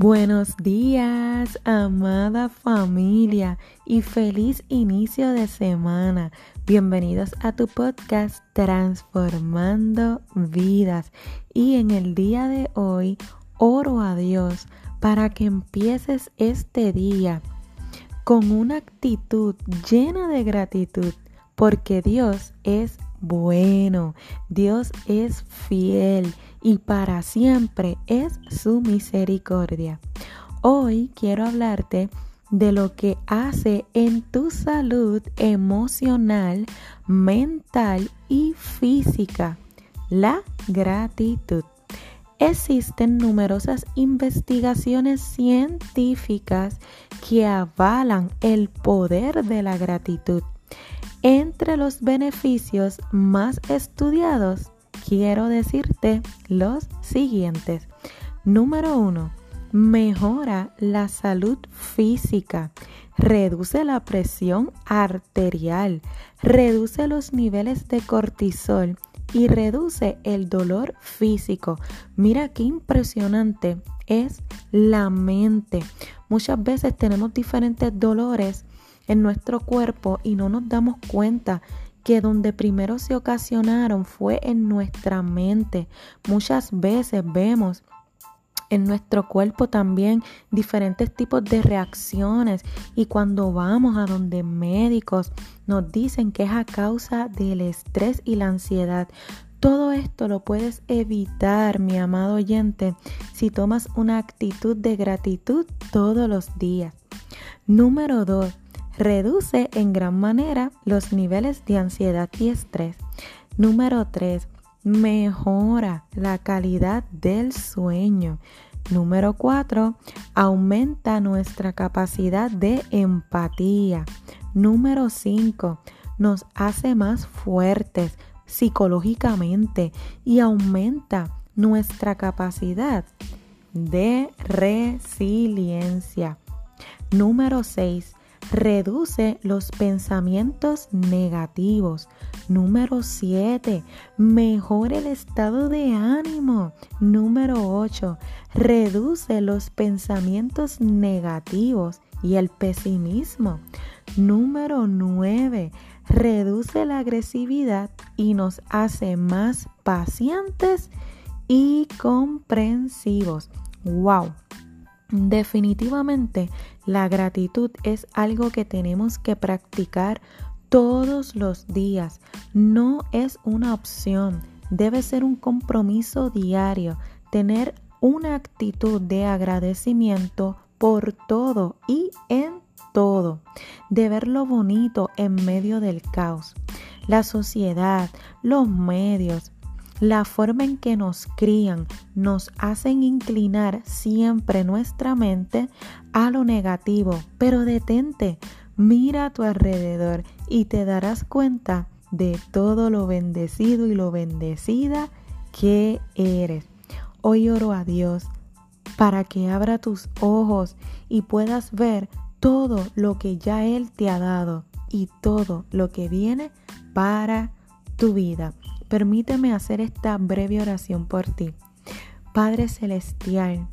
Buenos días, amada familia, y feliz inicio de semana. Bienvenidos a tu podcast Transformando Vidas. Y en el día de hoy, oro a Dios para que empieces este día con una actitud llena de gratitud, porque Dios es bueno, Dios es fiel y para siempre es su misericordia. Hoy quiero hablarte de lo que hace en tu salud emocional, mental y física, la gratitud. Existen numerosas investigaciones científicas que avalan el poder de la gratitud. Entre los beneficios más estudiados, quiero decirte los siguientes. Número uno, mejora la salud física, reduce la presión arterial, reduce los niveles de cortisol y reduce el dolor físico. Mira qué impresionante es la mente. Muchas veces tenemos diferentes dolores en nuestro cuerpo y no nos damos cuenta que donde primero se ocasionaron fue en nuestra mente. Muchas veces vemos en nuestro cuerpo también diferentes tipos de reacciones y cuando vamos a donde médicos nos dicen que es a causa del estrés y la ansiedad. Todo esto lo puedes evitar, mi amado oyente, si tomas una actitud de gratitud todos los días. Número 2 reduce en gran manera los niveles de ansiedad y estrés. Número 3. Mejora la calidad del sueño. Número 4. Aumenta nuestra capacidad de empatía. Número 5. Nos hace más fuertes psicológicamente y aumenta nuestra capacidad de resiliencia. Número 6 reduce los pensamientos negativos. Número 7, mejora el estado de ánimo. Número 8, reduce los pensamientos negativos y el pesimismo. Número 9, reduce la agresividad y nos hace más pacientes y comprensivos. ¡Wow! Definitivamente la gratitud es algo que tenemos que practicar todos los días. No es una opción, debe ser un compromiso diario, tener una actitud de agradecimiento por todo y en todo, de ver lo bonito en medio del caos. La sociedad, los medios, la forma en que nos crían nos hacen inclinar siempre nuestra mente a lo negativo, pero detente, mira a tu alrededor y te darás cuenta de todo lo bendecido y lo bendecida que eres. Hoy oro a Dios para que abra tus ojos y puedas ver todo lo que ya Él te ha dado y todo lo que viene para tu vida. Permíteme hacer esta breve oración por ti. Padre Celestial,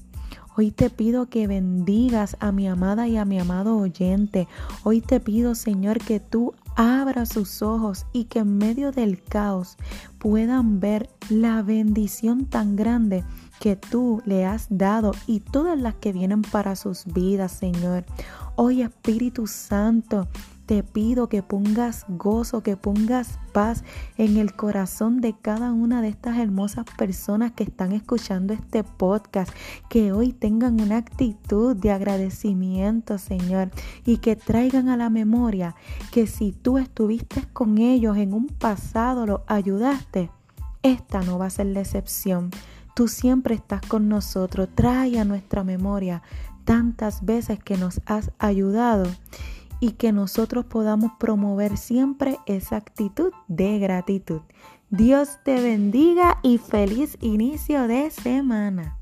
Hoy te pido que bendigas a mi amada y a mi amado oyente. Hoy te pido, Señor, que tú abras sus ojos y que en medio del caos puedan ver la bendición tan grande que tú le has dado y todas las que vienen para sus vidas, Señor. Hoy Espíritu Santo, te pido que pongas gozo, que pongas paz en el corazón de cada una de estas hermosas personas que están escuchando este podcast, que hoy tengan una actitud de agradecimiento, Señor, y que traigan a la memoria que si tú estuviste con ellos en un pasado, los ayudaste, esta no va a ser la excepción. Tú siempre estás con nosotros. Trae a nuestra memoria tantas veces que nos has ayudado y que nosotros podamos promover siempre esa actitud de gratitud. Dios te bendiga y feliz inicio de semana.